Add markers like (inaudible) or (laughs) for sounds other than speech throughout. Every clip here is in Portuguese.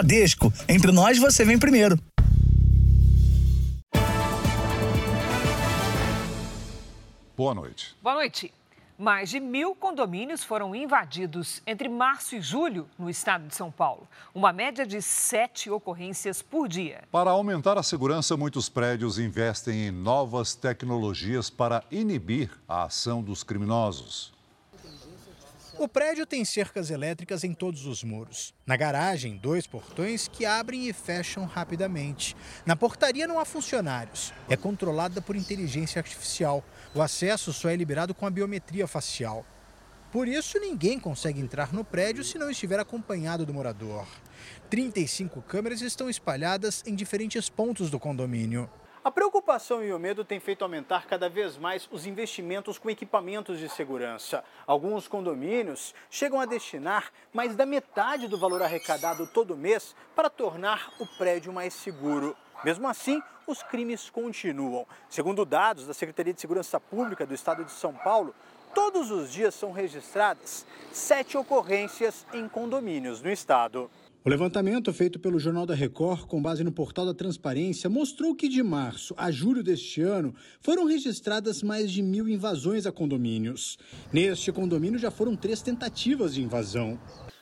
Bradesco. Entre nós, você vem primeiro. Boa noite. Boa noite. Mais de mil condomínios foram invadidos entre março e julho no estado de São Paulo. Uma média de sete ocorrências por dia. Para aumentar a segurança, muitos prédios investem em novas tecnologias para inibir a ação dos criminosos. O prédio tem cercas elétricas em todos os muros. Na garagem, dois portões que abrem e fecham rapidamente. Na portaria não há funcionários. É controlada por inteligência artificial. O acesso só é liberado com a biometria facial. Por isso, ninguém consegue entrar no prédio se não estiver acompanhado do morador. 35 câmeras estão espalhadas em diferentes pontos do condomínio. A preocupação e o medo têm feito aumentar cada vez mais os investimentos com equipamentos de segurança. Alguns condomínios chegam a destinar mais da metade do valor arrecadado todo mês para tornar o prédio mais seguro. Mesmo assim, os crimes continuam. Segundo dados da Secretaria de Segurança Pública do Estado de São Paulo, todos os dias são registradas sete ocorrências em condomínios no estado. O levantamento feito pelo Jornal da Record, com base no portal da Transparência, mostrou que de março a julho deste ano foram registradas mais de mil invasões a condomínios. Neste condomínio já foram três tentativas de invasão.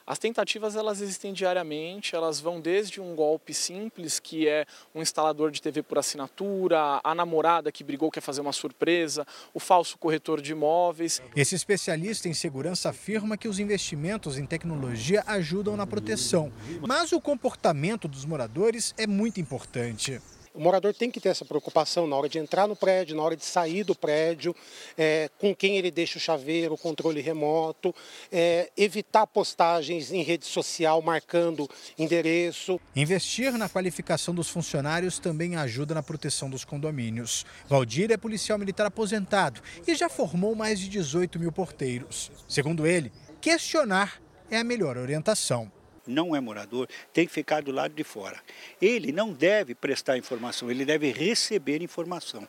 As tentativas elas existem diariamente, elas vão desde um golpe simples, que é um instalador de TV por assinatura, a namorada que brigou quer fazer uma surpresa, o falso corretor de imóveis. Esse especialista em segurança afirma que os investimentos em tecnologia ajudam na proteção, mas o comportamento dos moradores é muito importante. O morador tem que ter essa preocupação na hora de entrar no prédio, na hora de sair do prédio, é, com quem ele deixa o chaveiro, o controle remoto, é, evitar postagens em rede social marcando endereço. Investir na qualificação dos funcionários também ajuda na proteção dos condomínios. Valdir é policial militar aposentado e já formou mais de 18 mil porteiros. Segundo ele, questionar é a melhor orientação não é morador, tem que ficar do lado de fora. Ele não deve prestar informação, ele deve receber informação.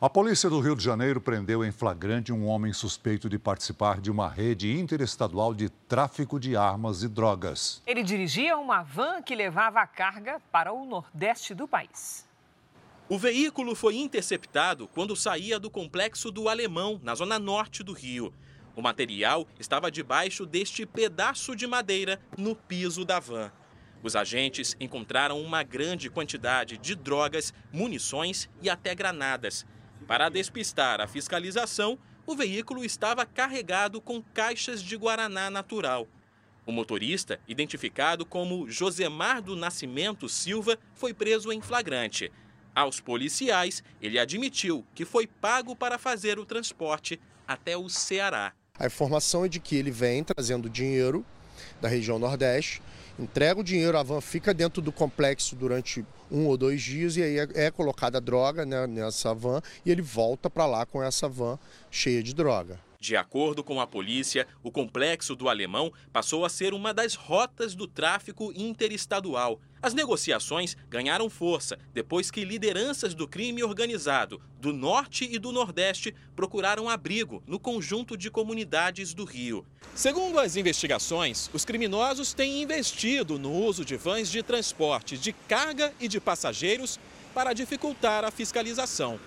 A polícia do Rio de Janeiro prendeu em flagrante um homem suspeito de participar de uma rede interestadual de tráfico de armas e drogas. Ele dirigia uma van que levava a carga para o nordeste do país. O veículo foi interceptado quando saía do complexo do Alemão, na zona norte do Rio. O material estava debaixo deste pedaço de madeira no piso da van. Os agentes encontraram uma grande quantidade de drogas, munições e até granadas. Para despistar a fiscalização, o veículo estava carregado com caixas de guaraná natural. O motorista, identificado como Josemar do Nascimento Silva, foi preso em flagrante. Aos policiais, ele admitiu que foi pago para fazer o transporte até o Ceará. A informação é de que ele vem trazendo dinheiro da região Nordeste, entrega o dinheiro, a van fica dentro do complexo durante um ou dois dias e aí é, é colocada droga né, nessa van e ele volta para lá com essa van cheia de droga. De acordo com a polícia, o complexo do Alemão passou a ser uma das rotas do tráfico interestadual. As negociações ganharam força depois que lideranças do crime organizado do Norte e do Nordeste procuraram abrigo no conjunto de comunidades do Rio. Segundo as investigações, os criminosos têm investido no uso de vans de transporte de carga e de passageiros para dificultar a fiscalização.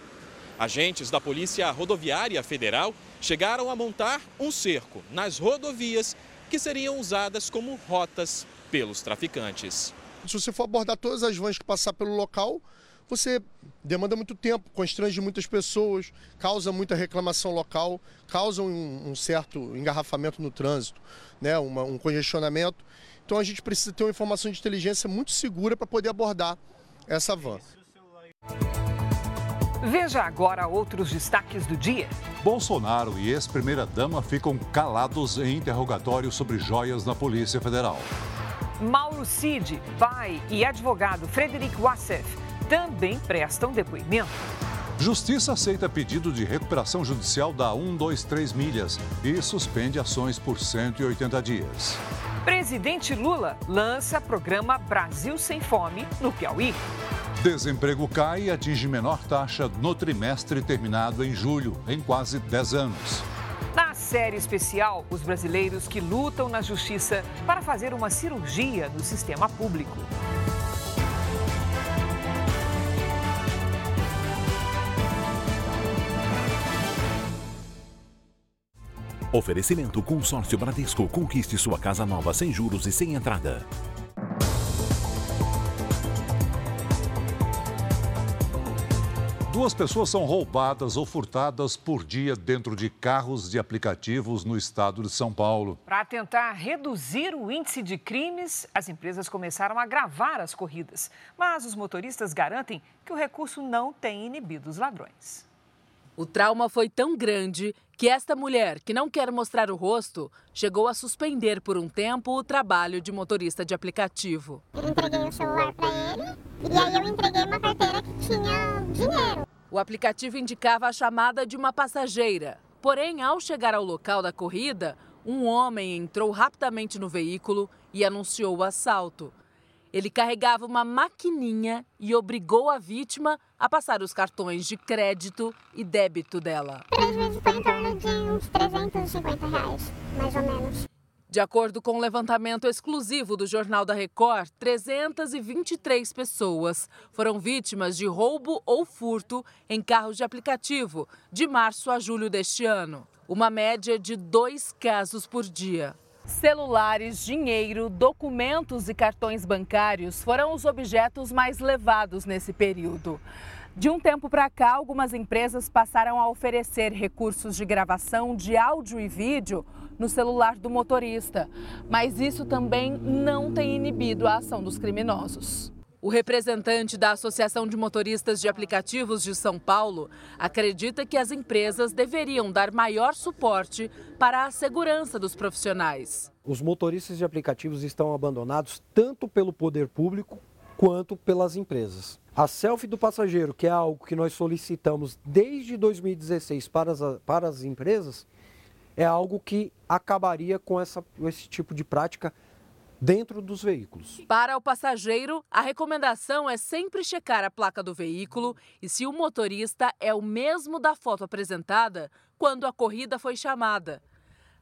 Agentes da Polícia Rodoviária Federal chegaram a montar um cerco nas rodovias que seriam usadas como rotas pelos traficantes. Se você for abordar todas as vans que passar pelo local, você demanda muito tempo, constrange muitas pessoas, causa muita reclamação local, causa um, um certo engarrafamento no trânsito, né? Uma, um congestionamento. Então a gente precisa ter uma informação de inteligência muito segura para poder abordar essa van. Veja agora outros destaques do dia. Bolsonaro e ex-primeira-dama ficam calados em interrogatório sobre joias na Polícia Federal. Mauro Cid, pai e advogado Frederic Wassef também prestam depoimento. Justiça aceita pedido de recuperação judicial da 123 milhas e suspende ações por 180 dias. Presidente Lula lança programa Brasil Sem Fome no Piauí. Desemprego cai e atinge menor taxa no trimestre terminado em julho, em quase 10 anos. Na série especial os brasileiros que lutam na justiça para fazer uma cirurgia no sistema público. Oferecimento Consórcio Bradesco. Conquiste sua casa nova sem juros e sem entrada. Duas pessoas são roubadas ou furtadas por dia dentro de carros de aplicativos no estado de São Paulo. Para tentar reduzir o índice de crimes, as empresas começaram a gravar as corridas. Mas os motoristas garantem que o recurso não tem inibido os ladrões. O trauma foi tão grande que esta mulher, que não quer mostrar o rosto, chegou a suspender por um tempo o trabalho de motorista de aplicativo. Eu entreguei o celular para ele e aí eu entreguei uma carteira tinha dinheiro. O aplicativo indicava a chamada de uma passageira. Porém, ao chegar ao local da corrida, um homem entrou rapidamente no veículo e anunciou o assalto. Ele carregava uma maquininha e obrigou a vítima a passar os cartões de crédito e débito dela. Vezes foi em torno de uns 350 reais, mais ou menos. De acordo com o um levantamento exclusivo do Jornal da Record, 323 pessoas foram vítimas de roubo ou furto em carros de aplicativo de março a julho deste ano. Uma média de dois casos por dia. Celulares, dinheiro, documentos e cartões bancários foram os objetos mais levados nesse período. De um tempo para cá, algumas empresas passaram a oferecer recursos de gravação de áudio e vídeo no celular do motorista, mas isso também não tem inibido a ação dos criminosos. O representante da Associação de Motoristas de Aplicativos de São Paulo acredita que as empresas deveriam dar maior suporte para a segurança dos profissionais. Os motoristas de aplicativos estão abandonados tanto pelo poder público quanto pelas empresas. A selfie do passageiro, que é algo que nós solicitamos desde 2016 para as, para as empresas, é algo que acabaria com essa, esse tipo de prática dentro dos veículos. Para o passageiro, a recomendação é sempre checar a placa do veículo e se o motorista é o mesmo da foto apresentada quando a corrida foi chamada.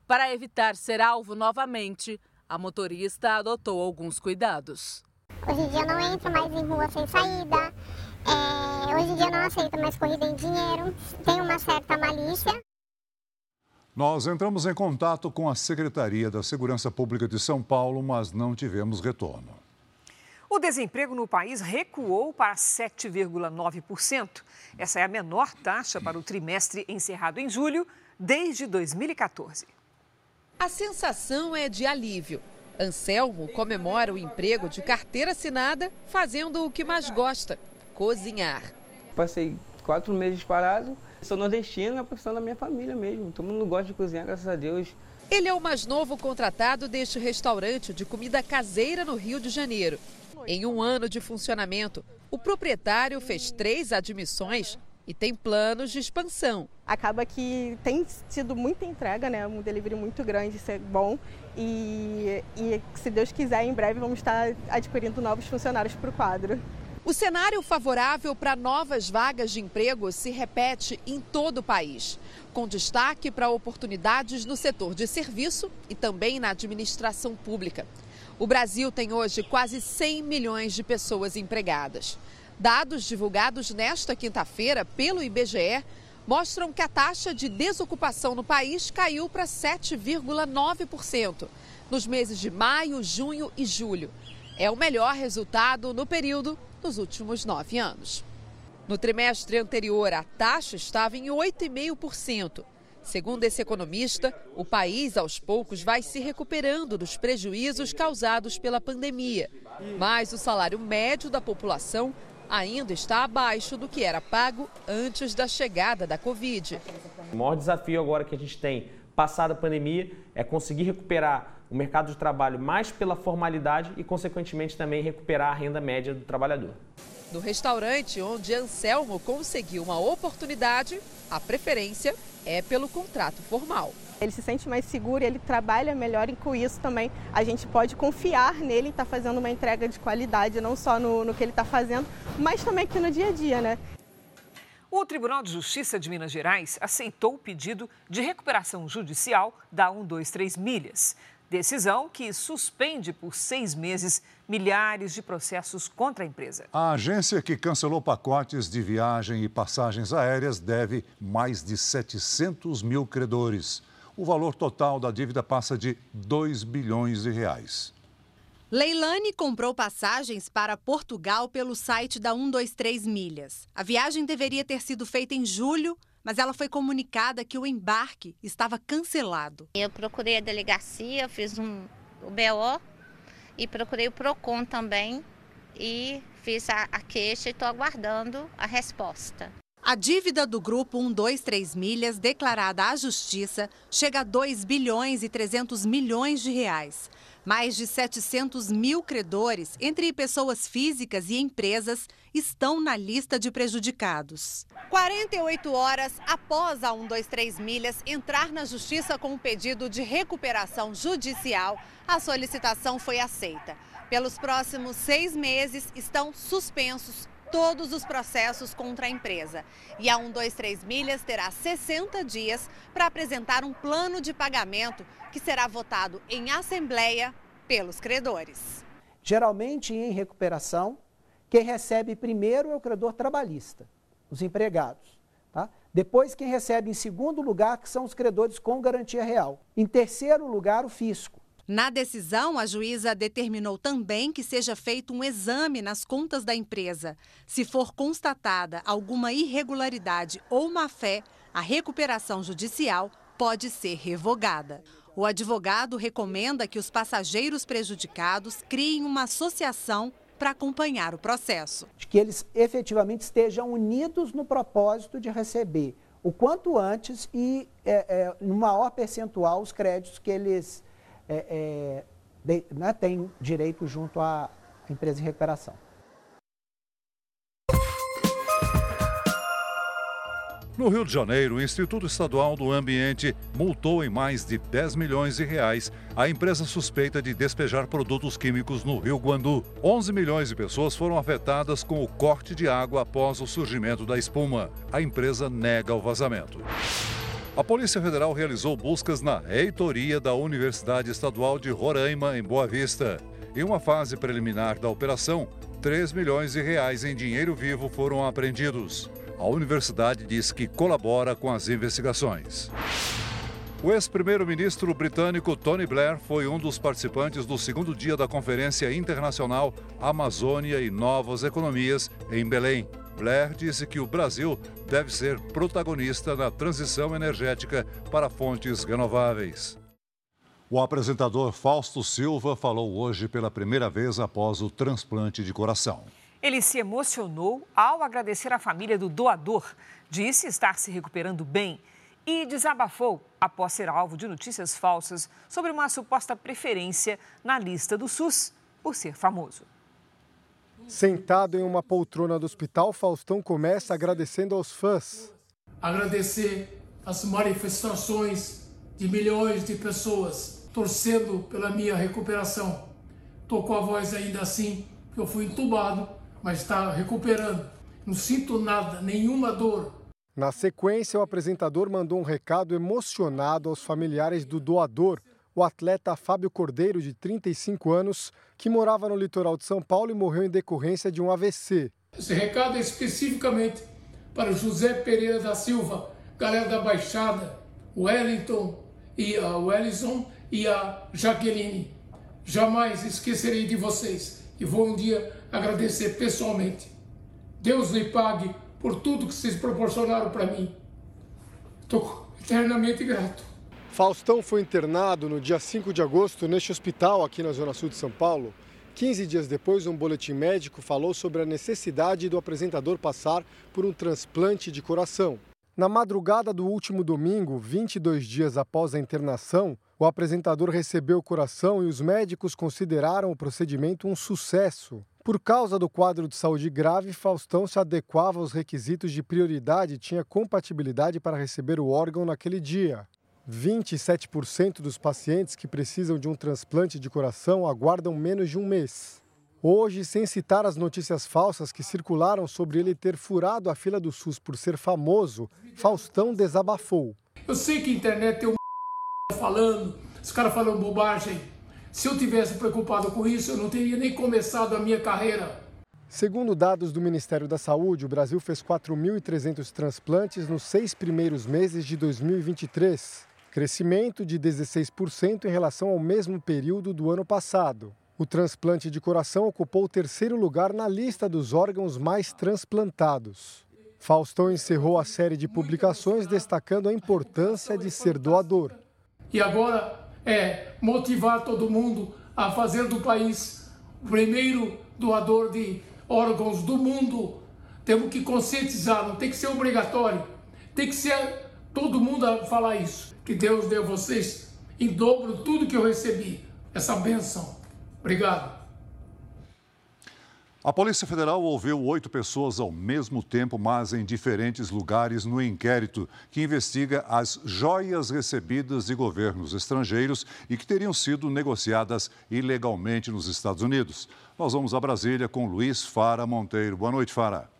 Para evitar ser alvo novamente, a motorista adotou alguns cuidados. Hoje em dia eu não entro mais em rua sem saída. É, hoje em dia eu não aceito mais corrida em dinheiro. Tem uma certa malícia. Nós entramos em contato com a Secretaria da Segurança Pública de São Paulo, mas não tivemos retorno. O desemprego no país recuou para 7,9%. Essa é a menor taxa para o trimestre encerrado em julho desde 2014. A sensação é de alívio. Anselmo comemora o emprego de carteira assinada fazendo o que mais gosta: cozinhar. Passei quatro meses parado Sou nordestino, é a profissão da minha família mesmo. Todo mundo gosta de cozinhar, graças a Deus. Ele é o mais novo contratado deste restaurante de comida caseira no Rio de Janeiro. Em um ano de funcionamento, o proprietário fez três admissões e tem planos de expansão. Acaba que tem sido muita entrega, né? Um delivery muito grande, isso é bom. E, e se Deus quiser, em breve vamos estar adquirindo novos funcionários para o quadro. O cenário favorável para novas vagas de emprego se repete em todo o país, com destaque para oportunidades no setor de serviço e também na administração pública. O Brasil tem hoje quase 100 milhões de pessoas empregadas. Dados divulgados nesta quinta-feira pelo IBGE mostram que a taxa de desocupação no país caiu para 7,9% nos meses de maio, junho e julho. É o melhor resultado no período nos últimos nove anos. No trimestre anterior, a taxa estava em 8,5%. Segundo esse economista, o país aos poucos vai se recuperando dos prejuízos causados pela pandemia. Mas o salário médio da população ainda está abaixo do que era pago antes da chegada da Covid. O maior desafio agora que a gente tem, passada a pandemia, é conseguir recuperar o mercado de trabalho mais pela formalidade e, consequentemente, também recuperar a renda média do trabalhador. No restaurante onde Anselmo conseguiu uma oportunidade, a preferência é pelo contrato formal. Ele se sente mais seguro e ele trabalha melhor e com isso também a gente pode confiar nele e estar tá fazendo uma entrega de qualidade, não só no, no que ele está fazendo, mas também aqui no dia a dia, né? O Tribunal de Justiça de Minas Gerais aceitou o pedido de recuperação judicial da 123 Milhas. Decisão que suspende por seis meses milhares de processos contra a empresa. A agência que cancelou pacotes de viagem e passagens aéreas deve mais de 700 mil credores. O valor total da dívida passa de 2 bilhões de reais. Leilani comprou passagens para Portugal pelo site da 123 Milhas. A viagem deveria ter sido feita em julho, mas ela foi comunicada que o embarque estava cancelado. Eu procurei a delegacia, fiz um, o BO e procurei o PROCON também e fiz a, a queixa e estou aguardando a resposta. A dívida do grupo 123 Milhas, declarada à Justiça, chega a 2 bilhões e 300 milhões de reais. Mais de 700 mil credores, entre pessoas físicas e empresas, estão na lista de prejudicados. 48 horas após a 123 Milhas entrar na justiça com um pedido de recuperação judicial, a solicitação foi aceita. Pelos próximos seis meses estão suspensos todos os processos contra a empresa. E a 123 Milhas terá 60 dias para apresentar um plano de pagamento que será votado em assembleia pelos credores. Geralmente, em recuperação, quem recebe primeiro é o credor trabalhista, os empregados. Tá? Depois, quem recebe em segundo lugar, que são os credores com garantia real. Em terceiro lugar, o fisco. Na decisão, a juíza determinou também que seja feito um exame nas contas da empresa. Se for constatada alguma irregularidade ou má-fé, a recuperação judicial pode ser revogada. O advogado recomenda que os passageiros prejudicados criem uma associação para acompanhar o processo. Que eles efetivamente estejam unidos no propósito de receber o quanto antes e é, é, no maior percentual os créditos que eles é, é, de, né, têm direito junto à empresa de recuperação. No Rio de Janeiro, o Instituto Estadual do Ambiente multou em mais de 10 milhões de reais a empresa suspeita de despejar produtos químicos no Rio Guandu. 11 milhões de pessoas foram afetadas com o corte de água após o surgimento da espuma. A empresa nega o vazamento. A Polícia Federal realizou buscas na reitoria da Universidade Estadual de Roraima, em Boa Vista. Em uma fase preliminar da operação, 3 milhões de reais em dinheiro vivo foram apreendidos. A universidade diz que colabora com as investigações. O ex-primeiro-ministro britânico Tony Blair foi um dos participantes do segundo dia da Conferência Internacional Amazônia e Novas Economias em Belém. Blair disse que o Brasil deve ser protagonista na transição energética para fontes renováveis. O apresentador Fausto Silva falou hoje pela primeira vez após o transplante de coração. Ele se emocionou ao agradecer a família do doador, disse estar se recuperando bem e desabafou após ser alvo de notícias falsas sobre uma suposta preferência na lista do SUS por ser famoso. Sentado em uma poltrona do hospital, Faustão começa agradecendo aos fãs. Agradecer as manifestações de milhões de pessoas torcendo pela minha recuperação. Estou com a voz ainda assim, porque eu fui entubado, mas está recuperando. Não sinto nada, nenhuma dor. Na sequência, o apresentador mandou um recado emocionado aos familiares do doador, o atleta Fábio Cordeiro, de 35 anos, que morava no litoral de São Paulo e morreu em decorrência de um AVC. Esse recado é especificamente para José Pereira da Silva, galera da Baixada, Wellington e a Wellington e a Jaqueline. Jamais esquecerei de vocês e vou um dia agradecer pessoalmente. Deus lhe pague por tudo que vocês proporcionaram para mim. Estou eternamente grato. Faustão foi internado no dia 5 de agosto neste hospital aqui na Zona Sul de São Paulo. 15 dias depois, um boletim médico falou sobre a necessidade do apresentador passar por um transplante de coração. Na madrugada do último domingo, 22 dias após a internação, o apresentador recebeu o coração e os médicos consideraram o procedimento um sucesso. Por causa do quadro de saúde grave, Faustão se adequava aos requisitos de prioridade e tinha compatibilidade para receber o órgão naquele dia. 27% dos pacientes que precisam de um transplante de coração aguardam menos de um mês. Hoje, sem citar as notícias falsas que circularam sobre ele ter furado a fila do SUS por ser famoso, Faustão desabafou. Eu sei que a internet tem um (laughs) falando, os caras falam bobagem. Se eu tivesse preocupado com isso, eu não teria nem começado a minha carreira. Segundo dados do Ministério da Saúde, o Brasil fez 4.300 transplantes nos seis primeiros meses de 2023, crescimento de 16% em relação ao mesmo período do ano passado. O transplante de coração ocupou o terceiro lugar na lista dos órgãos mais transplantados. Faustão encerrou a série de publicações destacando a importância de ser doador. E agora é motivar todo mundo a fazer do país o primeiro doador de órgãos do mundo. Temos que conscientizar, não tem que ser obrigatório. Tem que ser todo mundo a falar isso. Que Deus dê a vocês em dobro tudo que eu recebi, essa benção. Obrigado. A Polícia Federal ouviu oito pessoas ao mesmo tempo, mas em diferentes lugares, no inquérito que investiga as joias recebidas de governos estrangeiros e que teriam sido negociadas ilegalmente nos Estados Unidos. Nós vamos a Brasília com Luiz Fara Monteiro. Boa noite, Fara.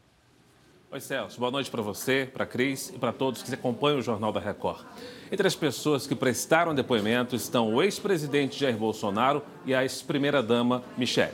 Oi, Celso. Boa noite para você, para Cris e para todos que acompanham o Jornal da Record. Entre as pessoas que prestaram depoimento estão o ex-presidente Jair Bolsonaro e a ex-primeira-dama Michele.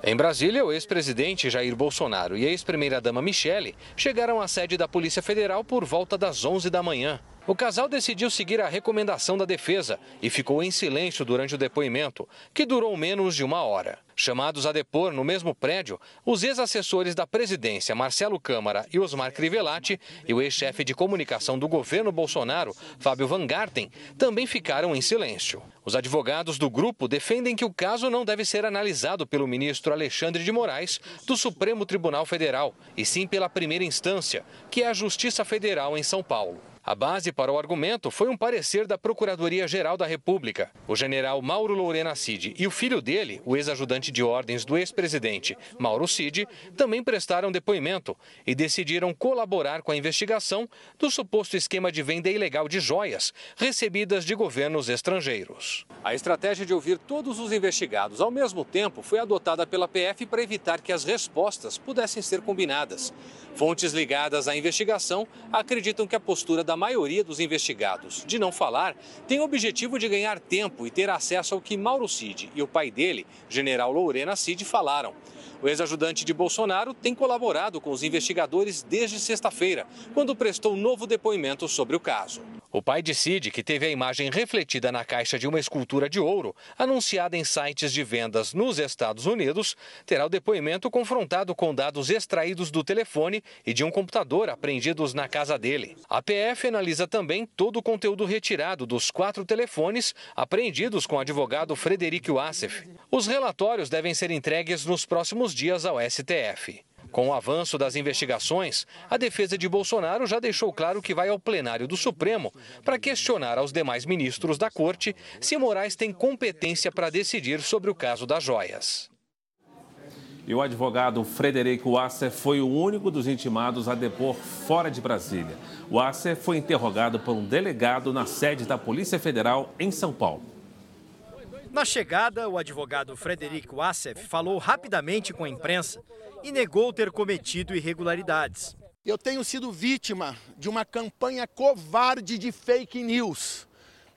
Em Brasília, o ex-presidente Jair Bolsonaro e a ex-primeira-dama Michele chegaram à sede da Polícia Federal por volta das 11 da manhã. O casal decidiu seguir a recomendação da defesa e ficou em silêncio durante o depoimento, que durou menos de uma hora. Chamados a depor no mesmo prédio, os ex-assessores da presidência, Marcelo Câmara e Osmar Crivellati, e o ex-chefe de comunicação do governo Bolsonaro, Fábio Van Garten, também ficaram em silêncio. Os advogados do grupo defendem que o caso não deve ser analisado pelo ministro Alexandre de Moraes, do Supremo Tribunal Federal, e sim pela primeira instância, que é a Justiça Federal em São Paulo. A base para o argumento foi um parecer da Procuradoria-Geral da República. O general Mauro Lourena Cid e o filho dele, o ex-ajudante de ordens do ex-presidente Mauro Cid, também prestaram depoimento e decidiram colaborar com a investigação do suposto esquema de venda ilegal de joias recebidas de governos estrangeiros. A estratégia de ouvir todos os investigados ao mesmo tempo foi adotada pela PF para evitar que as respostas pudessem ser combinadas. Fontes ligadas à investigação acreditam que a postura da maioria dos investigados de não falar tem o objetivo de ganhar tempo e ter acesso ao que Mauro Cid e o pai dele, general Lourena Cid, falaram. O ex-ajudante de Bolsonaro tem colaborado com os investigadores desde sexta-feira, quando prestou novo depoimento sobre o caso. O pai de Cid, que teve a imagem refletida na caixa de uma escultura de ouro, anunciada em sites de vendas nos Estados Unidos, terá o depoimento confrontado com dados extraídos do telefone e de um computador apreendidos na casa dele. A PF analisa também todo o conteúdo retirado dos quatro telefones apreendidos com o advogado Frederico Wassef. Os relatórios devem ser entregues nos próximos dias ao STF. Com o avanço das investigações, a defesa de Bolsonaro já deixou claro que vai ao plenário do Supremo para questionar aos demais ministros da corte se Moraes tem competência para decidir sobre o caso das joias. E o advogado Frederico Wasser foi o único dos intimados a depor fora de Brasília. Wasser foi interrogado por um delegado na sede da Polícia Federal em São Paulo. Na chegada, o advogado Frederico Wassef falou rapidamente com a imprensa e negou ter cometido irregularidades. Eu tenho sido vítima de uma campanha covarde de fake news.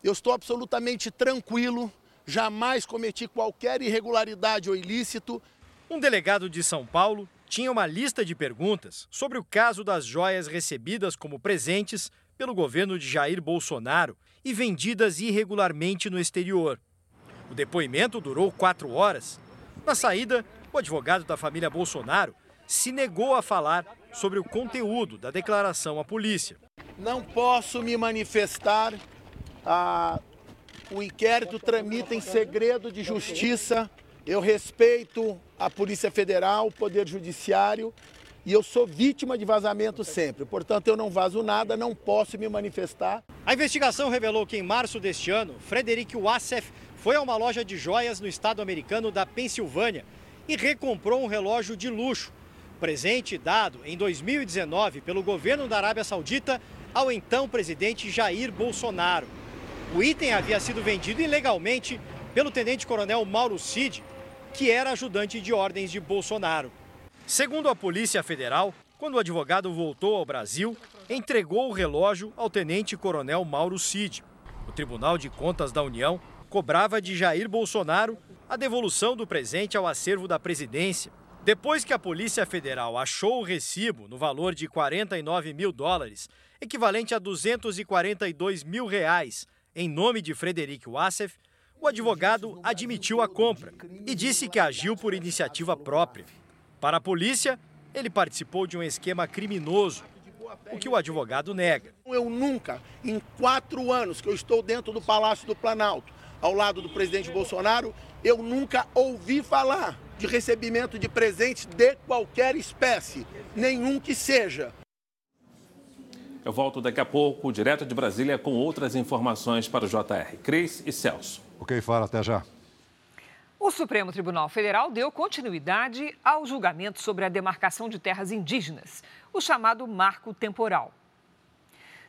Eu estou absolutamente tranquilo, jamais cometi qualquer irregularidade ou ilícito. Um delegado de São Paulo tinha uma lista de perguntas sobre o caso das joias recebidas como presentes pelo governo de Jair Bolsonaro e vendidas irregularmente no exterior. O depoimento durou quatro horas. Na saída, o advogado da família Bolsonaro se negou a falar sobre o conteúdo da declaração à polícia. Não posso me manifestar. Ah, o inquérito tramita em segredo de justiça. Eu respeito a Polícia Federal, o Poder Judiciário e eu sou vítima de vazamento sempre. Portanto, eu não vazo nada, não posso me manifestar. A investigação revelou que em março deste ano, Frederico Wassef foi a uma loja de joias no estado americano da Pensilvânia e recomprou um relógio de luxo, presente dado em 2019 pelo governo da Arábia Saudita ao então presidente Jair Bolsonaro. O item havia sido vendido ilegalmente pelo tenente-coronel Mauro Cid que era ajudante de ordens de Bolsonaro. Segundo a Polícia Federal, quando o advogado voltou ao Brasil, entregou o relógio ao tenente-coronel Mauro Cid. O Tribunal de Contas da União cobrava de Jair Bolsonaro a devolução do presente ao acervo da presidência. Depois que a Polícia Federal achou o recibo no valor de 49 mil dólares, equivalente a 242 mil reais, em nome de Frederic Wassef, o advogado admitiu a compra e disse que agiu por iniciativa própria. Para a polícia, ele participou de um esquema criminoso, o que o advogado nega. Eu nunca, em quatro anos que eu estou dentro do Palácio do Planalto, ao lado do presidente Bolsonaro, eu nunca ouvi falar de recebimento de presentes de qualquer espécie, nenhum que seja. Eu volto daqui a pouco, direto de Brasília, com outras informações para o JR. Cris e Celso. Ok, Fara, até já. O Supremo Tribunal Federal deu continuidade ao julgamento sobre a demarcação de terras indígenas, o chamado marco temporal.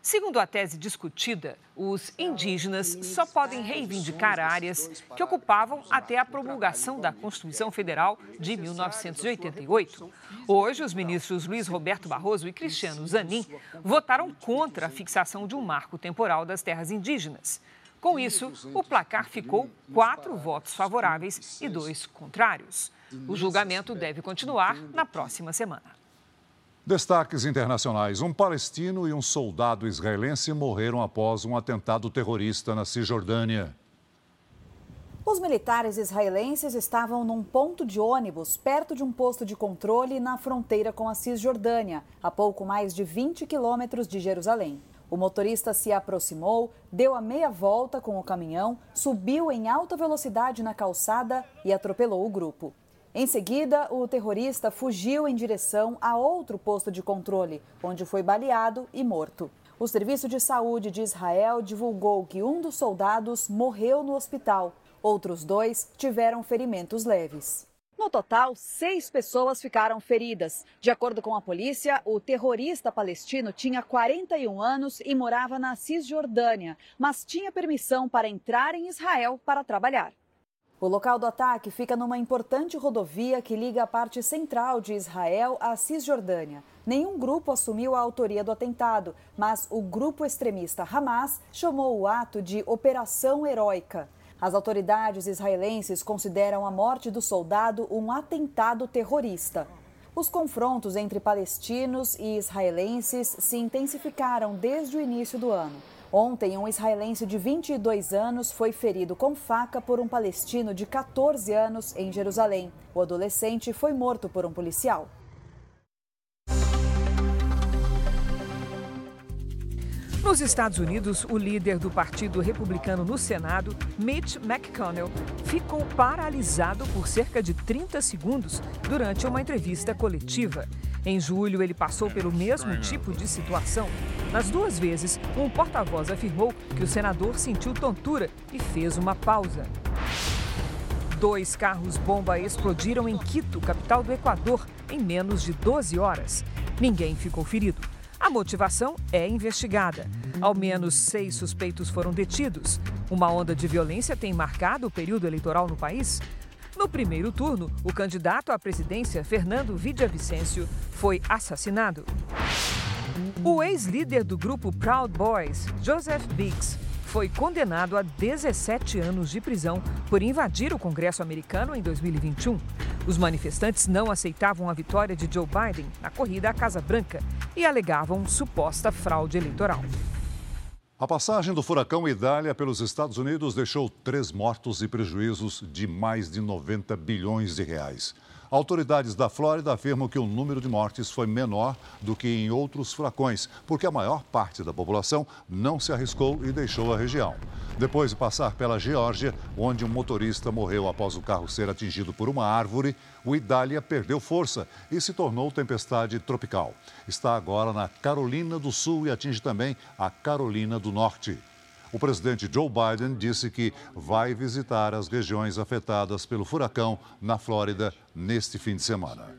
Segundo a tese discutida, os indígenas só podem reivindicar áreas que ocupavam até a promulgação da Constituição Federal de 1988. Hoje, os ministros Luiz Roberto Barroso e Cristiano Zanin votaram contra a fixação de um marco temporal das terras indígenas. Com isso, o placar ficou quatro votos favoráveis e dois contrários. O julgamento deve continuar na próxima semana. Destaques internacionais: um palestino e um soldado israelense morreram após um atentado terrorista na Cisjordânia. Os militares israelenses estavam num ponto de ônibus perto de um posto de controle na fronteira com a Cisjordânia, a pouco mais de 20 quilômetros de Jerusalém. O motorista se aproximou, deu a meia volta com o caminhão, subiu em alta velocidade na calçada e atropelou o grupo. Em seguida, o terrorista fugiu em direção a outro posto de controle, onde foi baleado e morto. O Serviço de Saúde de Israel divulgou que um dos soldados morreu no hospital. Outros dois tiveram ferimentos leves. No total, seis pessoas ficaram feridas. De acordo com a polícia, o terrorista palestino tinha 41 anos e morava na Cisjordânia, mas tinha permissão para entrar em Israel para trabalhar. O local do ataque fica numa importante rodovia que liga a parte central de Israel à Cisjordânia. Nenhum grupo assumiu a autoria do atentado, mas o grupo extremista Hamas chamou o ato de Operação Heróica. As autoridades israelenses consideram a morte do soldado um atentado terrorista. Os confrontos entre palestinos e israelenses se intensificaram desde o início do ano. Ontem, um israelense de 22 anos foi ferido com faca por um palestino de 14 anos em Jerusalém. O adolescente foi morto por um policial. Nos Estados Unidos, o líder do Partido Republicano no Senado, Mitch McConnell, ficou paralisado por cerca de 30 segundos durante uma entrevista coletiva. Em julho, ele passou pelo mesmo tipo de situação. Nas duas vezes, um porta-voz afirmou que o senador sentiu tontura e fez uma pausa. Dois carros-bomba explodiram em Quito, capital do Equador, em menos de 12 horas. Ninguém ficou ferido. A motivação é investigada. Ao menos seis suspeitos foram detidos. Uma onda de violência tem marcado o período eleitoral no país. No primeiro turno, o candidato à presidência, Fernando Villavicencio, foi assassinado. O ex-líder do grupo Proud Boys, Joseph Biggs, foi condenado a 17 anos de prisão por invadir o Congresso americano em 2021. Os manifestantes não aceitavam a vitória de Joe Biden na corrida à Casa Branca e alegavam suposta fraude eleitoral. A passagem do furacão Idália pelos Estados Unidos deixou três mortos e prejuízos de mais de 90 bilhões de reais. Autoridades da Flórida afirmam que o número de mortes foi menor do que em outros furacões, porque a maior parte da população não se arriscou e deixou a região. Depois de passar pela Geórgia, onde um motorista morreu após o carro ser atingido por uma árvore, o Idália perdeu força e se tornou tempestade tropical. Está agora na Carolina do Sul e atinge também a Carolina do Norte. O presidente Joe Biden disse que vai visitar as regiões afetadas pelo furacão na Flórida neste fim de semana.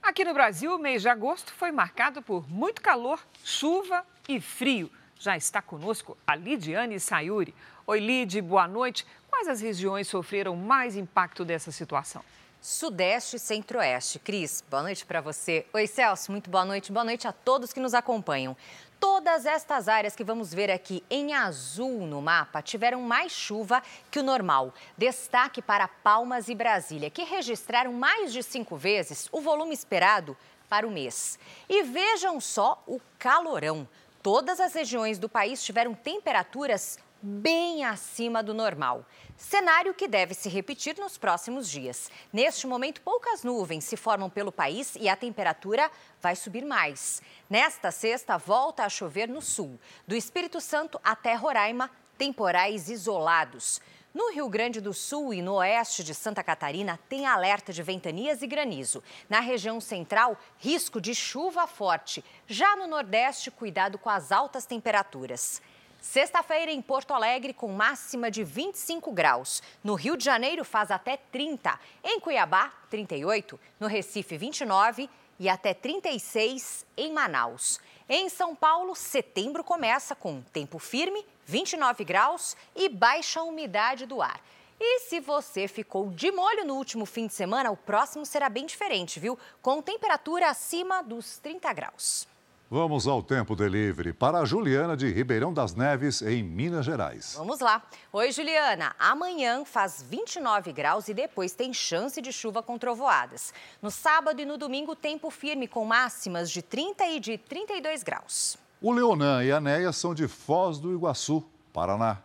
Aqui no Brasil, o mês de agosto foi marcado por muito calor, chuva e frio. Já está conosco a Lidiane Sayuri. Oi, Lid, boa noite. Quais as regiões sofreram mais impacto dessa situação? Sudeste e Centro-Oeste. Cris, boa noite para você. Oi, Celso, muito boa noite. Boa noite a todos que nos acompanham. Todas estas áreas que vamos ver aqui em azul no mapa tiveram mais chuva que o normal. Destaque para Palmas e Brasília, que registraram mais de cinco vezes o volume esperado para o mês. E vejam só o calorão. Todas as regiões do país tiveram temperaturas bem acima do normal. Cenário que deve se repetir nos próximos dias. Neste momento, poucas nuvens se formam pelo país e a temperatura vai subir mais. Nesta sexta, volta a chover no sul. Do Espírito Santo até Roraima, temporais isolados. No Rio Grande do Sul e no oeste de Santa Catarina, tem alerta de ventanias e granizo. Na região central, risco de chuva forte. Já no Nordeste, cuidado com as altas temperaturas. Sexta-feira em Porto Alegre, com máxima de 25 graus. No Rio de Janeiro, faz até 30. Em Cuiabá, 38. No Recife, 29. E até 36 em Manaus. Em São Paulo, setembro começa com tempo firme, 29 graus e baixa umidade do ar. E se você ficou de molho no último fim de semana, o próximo será bem diferente, viu? Com temperatura acima dos 30 graus. Vamos ao tempo delivery para a Juliana de Ribeirão das Neves, em Minas Gerais. Vamos lá. Oi, Juliana. Amanhã faz 29 graus e depois tem chance de chuva com trovoadas. No sábado e no domingo, tempo firme com máximas de 30 e de 32 graus. O Leonan e a Neia são de Foz do Iguaçu, Paraná.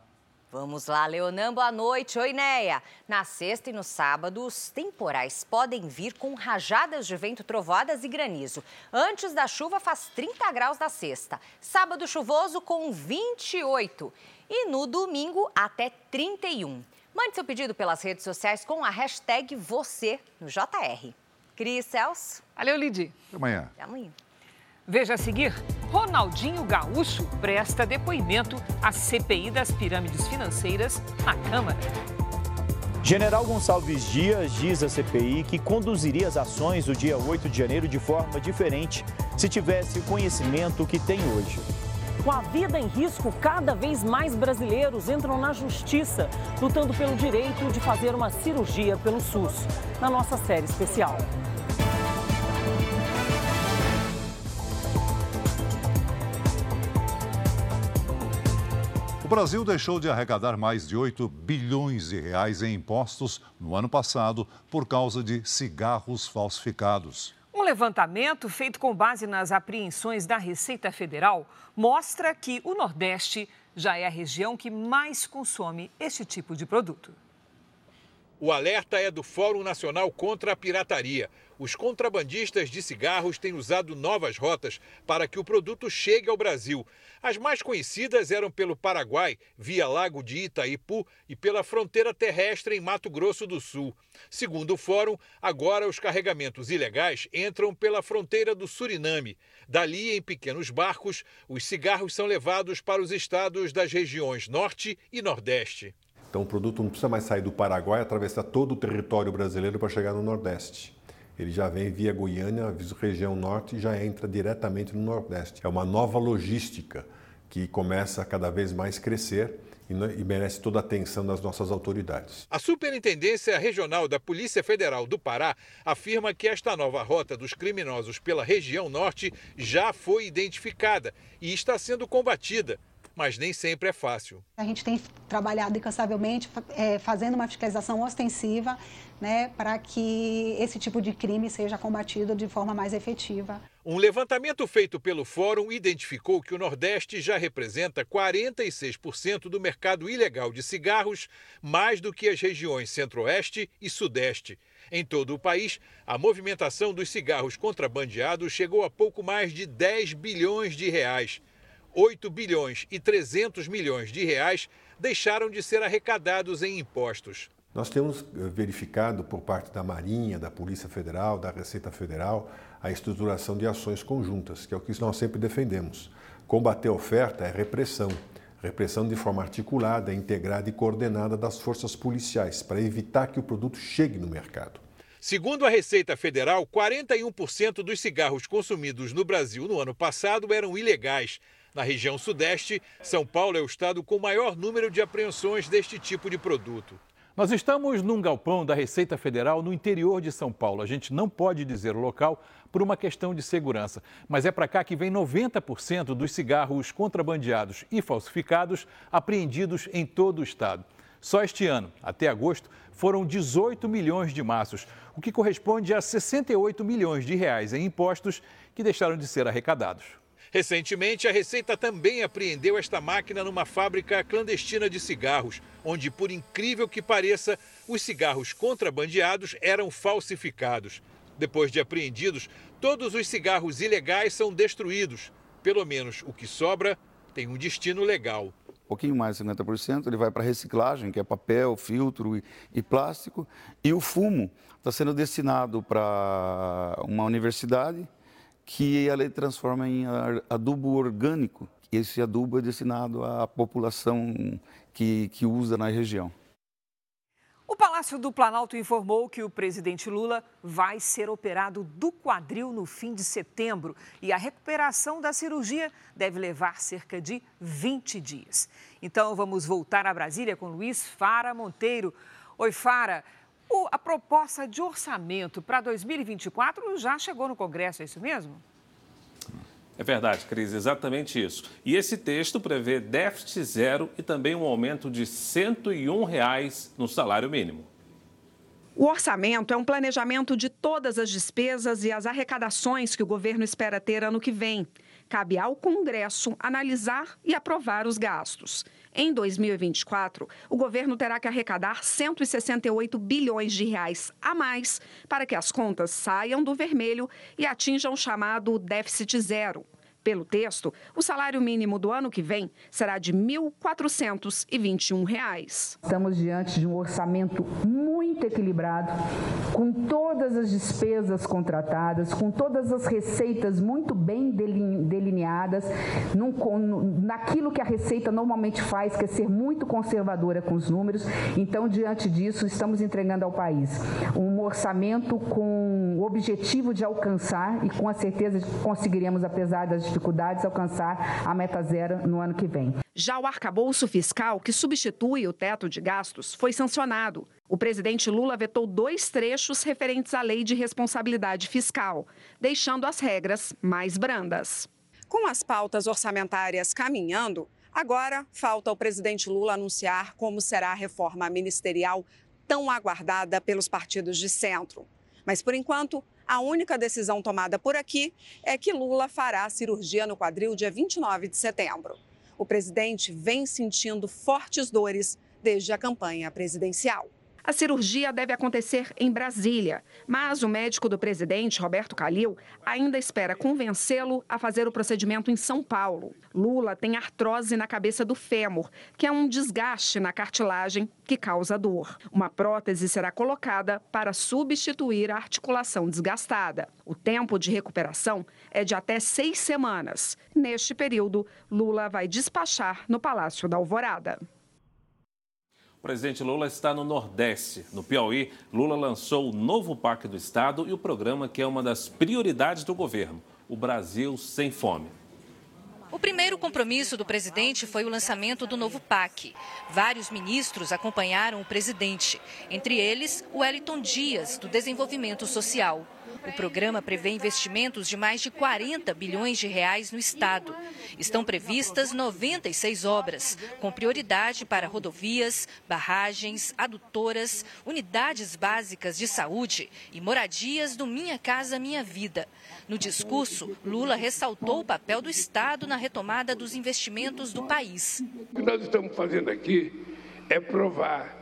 Vamos lá, Leonan, boa noite. Oi, Neia. Na sexta e no sábado, os temporais podem vir com rajadas de vento, trovoadas e granizo. Antes da chuva, faz 30 graus na sexta. Sábado chuvoso com 28. E no domingo, até 31. Mande seu pedido pelas redes sociais com a hashtag você no JR. Cris Celso. Valeu, Lidi. Até amanhã. Até amanhã. Veja a seguir: Ronaldinho Gaúcho presta depoimento à CPI das pirâmides financeiras na Câmara. General Gonçalves Dias diz à CPI que conduziria as ações do dia 8 de janeiro de forma diferente se tivesse o conhecimento que tem hoje. Com a vida em risco, cada vez mais brasileiros entram na justiça, lutando pelo direito de fazer uma cirurgia pelo SUS, na nossa série especial. O Brasil deixou de arrecadar mais de 8 bilhões de reais em impostos no ano passado por causa de cigarros falsificados. Um levantamento feito com base nas apreensões da Receita Federal mostra que o Nordeste já é a região que mais consome este tipo de produto. O alerta é do Fórum Nacional contra a Pirataria. Os contrabandistas de cigarros têm usado novas rotas para que o produto chegue ao Brasil. As mais conhecidas eram pelo Paraguai, via Lago de Itaipu, e pela fronteira terrestre em Mato Grosso do Sul. Segundo o Fórum, agora os carregamentos ilegais entram pela fronteira do Suriname. Dali, em pequenos barcos, os cigarros são levados para os estados das regiões Norte e Nordeste. Então o produto não precisa mais sair do Paraguai, atravessar todo o território brasileiro para chegar no Nordeste. Ele já vem via Goiânia, região norte e já entra diretamente no Nordeste. É uma nova logística que começa a cada vez mais crescer e merece toda a atenção das nossas autoridades. A Superintendência Regional da Polícia Federal do Pará afirma que esta nova rota dos criminosos pela região norte já foi identificada e está sendo combatida mas nem sempre é fácil. A gente tem trabalhado incansavelmente é, fazendo uma fiscalização ostensiva né, para que esse tipo de crime seja combatido de forma mais efetiva. Um levantamento feito pelo Fórum identificou que o Nordeste já representa 46% do mercado ilegal de cigarros, mais do que as regiões Centro-Oeste e Sudeste. Em todo o país, a movimentação dos cigarros contrabandeados chegou a pouco mais de 10 bilhões de reais. 8 bilhões e 300 milhões de reais deixaram de ser arrecadados em impostos. Nós temos eh, verificado por parte da Marinha, da Polícia Federal, da Receita Federal, a estruturação de ações conjuntas, que é o que nós sempre defendemos. Combater a oferta é repressão. Repressão de forma articulada, integrada e coordenada das forças policiais, para evitar que o produto chegue no mercado. Segundo a Receita Federal, 41% dos cigarros consumidos no Brasil no ano passado eram ilegais. Na região sudeste, São Paulo é o estado com maior número de apreensões deste tipo de produto. Nós estamos num galpão da Receita Federal no interior de São Paulo. A gente não pode dizer o local por uma questão de segurança, mas é para cá que vem 90% dos cigarros contrabandeados e falsificados apreendidos em todo o estado. Só este ano, até agosto, foram 18 milhões de maços, o que corresponde a 68 milhões de reais em impostos que deixaram de ser arrecadados. Recentemente, a Receita também apreendeu esta máquina numa fábrica clandestina de cigarros, onde, por incrível que pareça, os cigarros contrabandeados eram falsificados. Depois de apreendidos, todos os cigarros ilegais são destruídos. Pelo menos o que sobra tem um destino legal. Um pouquinho mais de 50%, ele vai para reciclagem, que é papel, filtro e, e plástico, e o fumo está sendo destinado para uma universidade que ela transforma em adubo orgânico. Esse adubo é destinado à população que, que usa na região. O Palácio do Planalto informou que o presidente Lula vai ser operado do quadril no fim de setembro e a recuperação da cirurgia deve levar cerca de 20 dias. Então vamos voltar a Brasília com Luiz Fara Monteiro. Oi, Fara. O, a proposta de orçamento para 2024 já chegou no Congresso, é isso mesmo? É verdade, Cris, exatamente isso. E esse texto prevê déficit zero e também um aumento de 101 reais no salário mínimo. O orçamento é um planejamento de todas as despesas e as arrecadações que o governo espera ter ano que vem. Cabe ao Congresso analisar e aprovar os gastos. Em 2024, o governo terá que arrecadar 168 bilhões de reais a mais para que as contas saiam do vermelho e atinjam o chamado déficit zero. Pelo texto, o salário mínimo do ano que vem será de R$ 1.421. Estamos diante de um orçamento muito equilibrado, com todas as despesas contratadas, com todas as receitas muito bem delineadas, num, naquilo que a Receita normalmente faz, que é ser muito conservadora com os números. Então, diante disso, estamos entregando ao país um orçamento com o objetivo de alcançar e com a certeza de que conseguiremos, apesar das dificuldades, alcançar a meta zero no ano que vem. Já o arcabouço fiscal, que substitui o teto de gastos, foi sancionado. O presidente Lula vetou dois trechos referentes à lei de responsabilidade fiscal, deixando as regras mais brandas. Com as pautas orçamentárias caminhando, agora falta o presidente Lula anunciar como será a reforma ministerial tão aguardada pelos partidos de centro. Mas, por enquanto, a única decisão tomada por aqui é que Lula fará a cirurgia no quadril dia 29 de setembro. O presidente vem sentindo fortes dores desde a campanha presidencial. A cirurgia deve acontecer em Brasília, mas o médico do presidente, Roberto Calil, ainda espera convencê-lo a fazer o procedimento em São Paulo. Lula tem artrose na cabeça do fêmur, que é um desgaste na cartilagem que causa dor. Uma prótese será colocada para substituir a articulação desgastada. O tempo de recuperação é de até seis semanas. Neste período, Lula vai despachar no Palácio da Alvorada. O presidente Lula está no Nordeste. No Piauí, Lula lançou o novo Parque do Estado e o programa que é uma das prioridades do governo, o Brasil Sem Fome. O primeiro compromisso do presidente foi o lançamento do novo PAC. Vários ministros acompanharam o presidente, entre eles o Wellington Dias, do Desenvolvimento Social. O programa prevê investimentos de mais de 40 bilhões de reais no estado. Estão previstas 96 obras, com prioridade para rodovias, barragens, adutoras, unidades básicas de saúde e moradias do Minha Casa Minha Vida. No discurso, Lula ressaltou o papel do Estado na retomada dos investimentos do país. O que nós estamos fazendo aqui é provar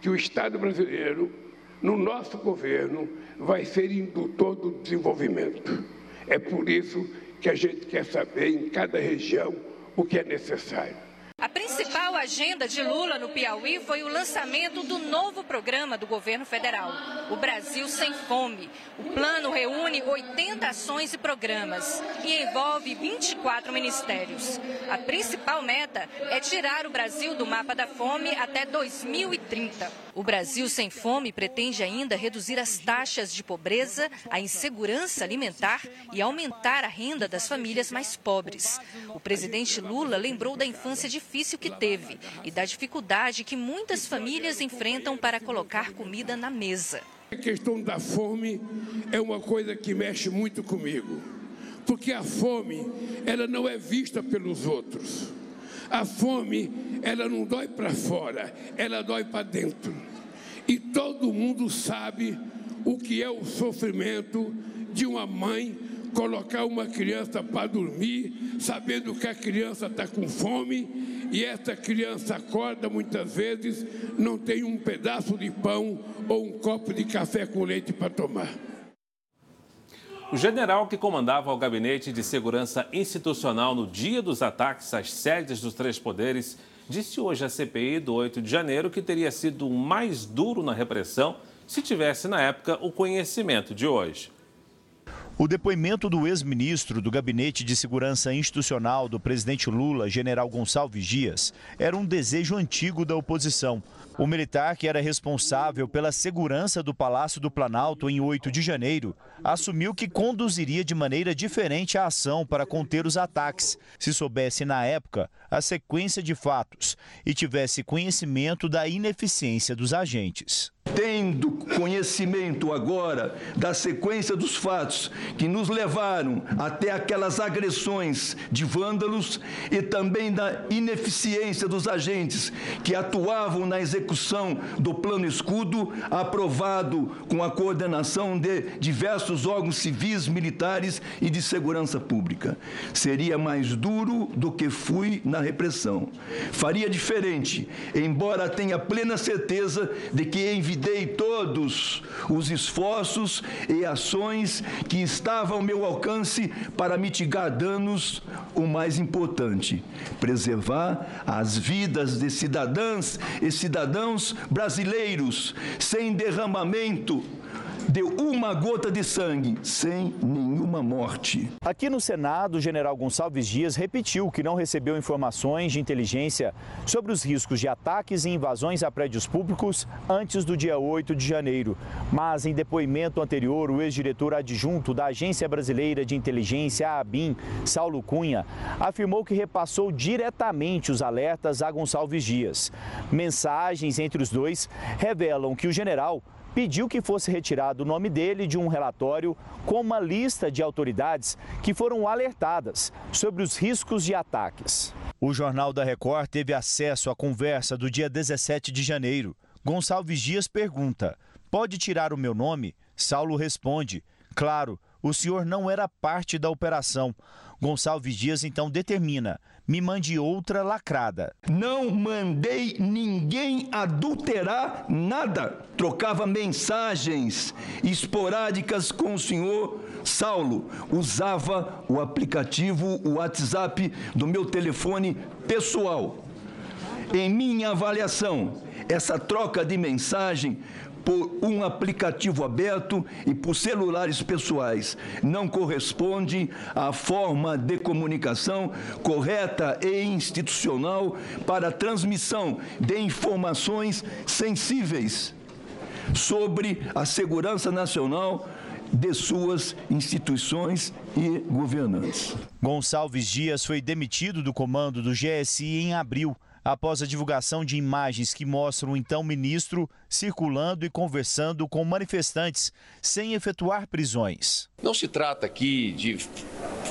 que o Estado brasileiro, no nosso governo, vai ser indutor do desenvolvimento. É por isso que a gente quer saber em cada região o que é necessário. A principal agenda de Lula no Piauí foi o lançamento do novo programa do governo federal, o Brasil Sem Fome. O plano reúne 80 ações e programas e envolve 24 ministérios. A principal meta é tirar o Brasil do mapa da fome até 2030. O Brasil Sem Fome pretende ainda reduzir as taxas de pobreza, a insegurança alimentar e aumentar a renda das famílias mais pobres. O presidente Lula lembrou da infância difícil que teve e da dificuldade que muitas famílias enfrentam para colocar comida na mesa. A questão da fome é uma coisa que mexe muito comigo, porque a fome ela não é vista pelos outros. A fome ela não dói para fora, ela dói para dentro. E todo mundo sabe o que é o sofrimento de uma mãe colocar uma criança para dormir, sabendo que a criança está com fome, e essa criança acorda muitas vezes, não tem um pedaço de pão ou um copo de café com leite para tomar. O general que comandava o Gabinete de Segurança Institucional no dia dos ataques às sedes dos três poderes disse hoje à CPI do 8 de janeiro que teria sido mais duro na repressão se tivesse, na época, o conhecimento de hoje. O depoimento do ex-ministro do Gabinete de Segurança Institucional do presidente Lula, general Gonçalves Dias, era um desejo antigo da oposição. O militar, que era responsável pela segurança do Palácio do Planalto em 8 de janeiro, assumiu que conduziria de maneira diferente a ação para conter os ataques, se soubesse na época a sequência de fatos e tivesse conhecimento da ineficiência dos agentes. Tendo conhecimento agora da sequência dos fatos que nos levaram até aquelas agressões de vândalos e também da ineficiência dos agentes que atuavam na execução do plano escudo, aprovado com a coordenação de diversos órgãos civis, militares e de segurança pública. Seria mais duro do que fui na repressão. Faria diferente, embora tenha plena certeza de que enviei dei todos os esforços e ações que estavam ao meu alcance para mitigar danos, o mais importante, preservar as vidas de cidadãs e cidadãos brasileiros sem derramamento de uma gota de sangue, sem nenhuma morte. Aqui no Senado, o general Gonçalves Dias repetiu que não recebeu informações de inteligência sobre os riscos de ataques e invasões a prédios públicos antes do dia 8 de janeiro. Mas, em depoimento anterior, o ex-diretor adjunto da Agência Brasileira de Inteligência, a ABIN, Saulo Cunha, afirmou que repassou diretamente os alertas a Gonçalves Dias. Mensagens entre os dois revelam que o general pediu que fosse retirado o nome dele de um relatório com uma lista de autoridades que foram alertadas sobre os riscos de ataques. O Jornal da Record teve acesso à conversa do dia 17 de janeiro. Gonçalves Dias pergunta: Pode tirar o meu nome? Saulo responde: Claro, o senhor não era parte da operação. Gonçalves Dias então determina: me mande outra lacrada. Não mandei ninguém adulterar nada. Trocava mensagens esporádicas com o senhor Saulo. Usava o aplicativo o WhatsApp do meu telefone pessoal. Em minha avaliação, essa troca de mensagem por um aplicativo aberto e por celulares pessoais. Não corresponde à forma de comunicação correta e institucional para a transmissão de informações sensíveis sobre a segurança nacional de suas instituições e governantes. Gonçalves Dias foi demitido do comando do GSI em abril após a divulgação de imagens que mostram o então ministro circulando e conversando com manifestantes sem efetuar prisões. Não se trata aqui de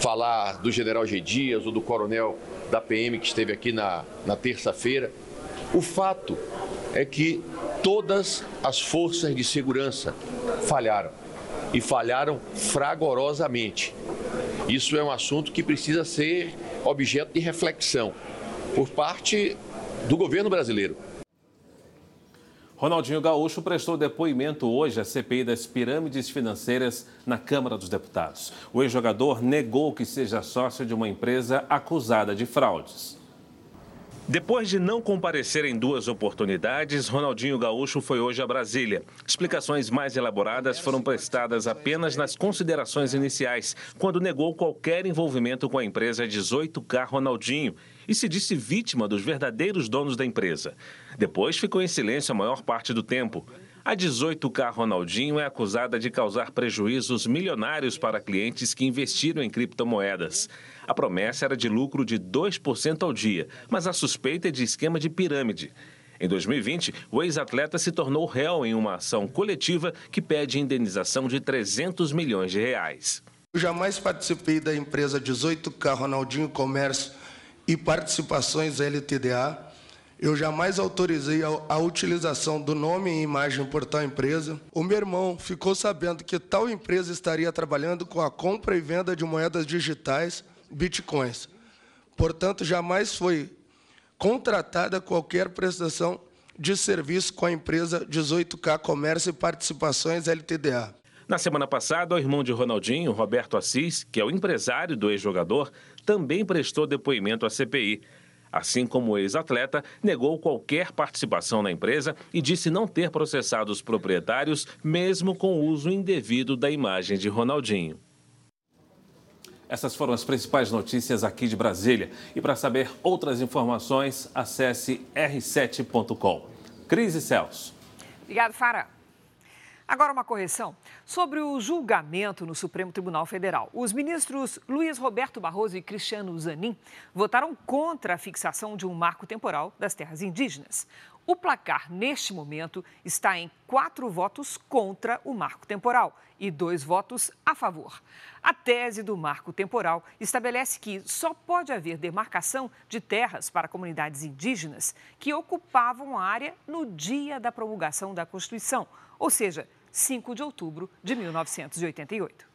falar do general G. Dias ou do coronel da PM que esteve aqui na, na terça-feira. O fato é que todas as forças de segurança falharam e falharam fragorosamente. Isso é um assunto que precisa ser objeto de reflexão por parte do governo brasileiro. Ronaldinho Gaúcho prestou depoimento hoje à CPI das pirâmides financeiras na Câmara dos Deputados. O ex-jogador negou que seja sócio de uma empresa acusada de fraudes. Depois de não comparecer em duas oportunidades, Ronaldinho Gaúcho foi hoje a Brasília. Explicações mais elaboradas foram prestadas apenas nas considerações iniciais, quando negou qualquer envolvimento com a empresa 18K Ronaldinho e se disse vítima dos verdadeiros donos da empresa. Depois ficou em silêncio a maior parte do tempo. A 18K Ronaldinho é acusada de causar prejuízos milionários para clientes que investiram em criptomoedas. A promessa era de lucro de 2% ao dia, mas a suspeita é de esquema de pirâmide. Em 2020, o ex-atleta se tornou réu em uma ação coletiva que pede indenização de 300 milhões de reais. Eu jamais participei da empresa 18K Ronaldinho Comércio e Participações LTDA. Eu jamais autorizei a, utilização do nome e imagem por tal empresa. O meu irmão ficou sabendo que tal empresa estaria trabalhando com a compra e venda de moedas digitais bitcoins. Portanto, jamais foi contratada qualquer prestação de serviço com a empresa 18K Comércio e Participações LTDA. Na semana passada, o irmão de Ronaldinho, Roberto Assis, que é o empresário do ex-jogador, também prestou depoimento à CPI. Assim como o ex-atleta, negou qualquer participação na empresa e disse não ter processado os proprietários, mesmo com o uso indevido da imagem de Ronaldinho. Essas foram as principais notícias aqui de Brasília. E para saber outras informações, acesse r7.com. Cris e Celso. Obrigado, Fara. Agora uma correção sobre o julgamento no Supremo Tribunal Federal. Os ministros Luiz Roberto Barroso e Cristiano Zanin votaram contra a fixação de um marco temporal das terras indígenas. O placar, neste momento, está em quatro votos contra o marco temporal e dois votos a favor. A tese do marco temporal estabelece que só pode haver demarcação de terras para comunidades indígenas que ocupavam a área no dia da promulgação da Constituição, ou seja, 5 de outubro de 1988.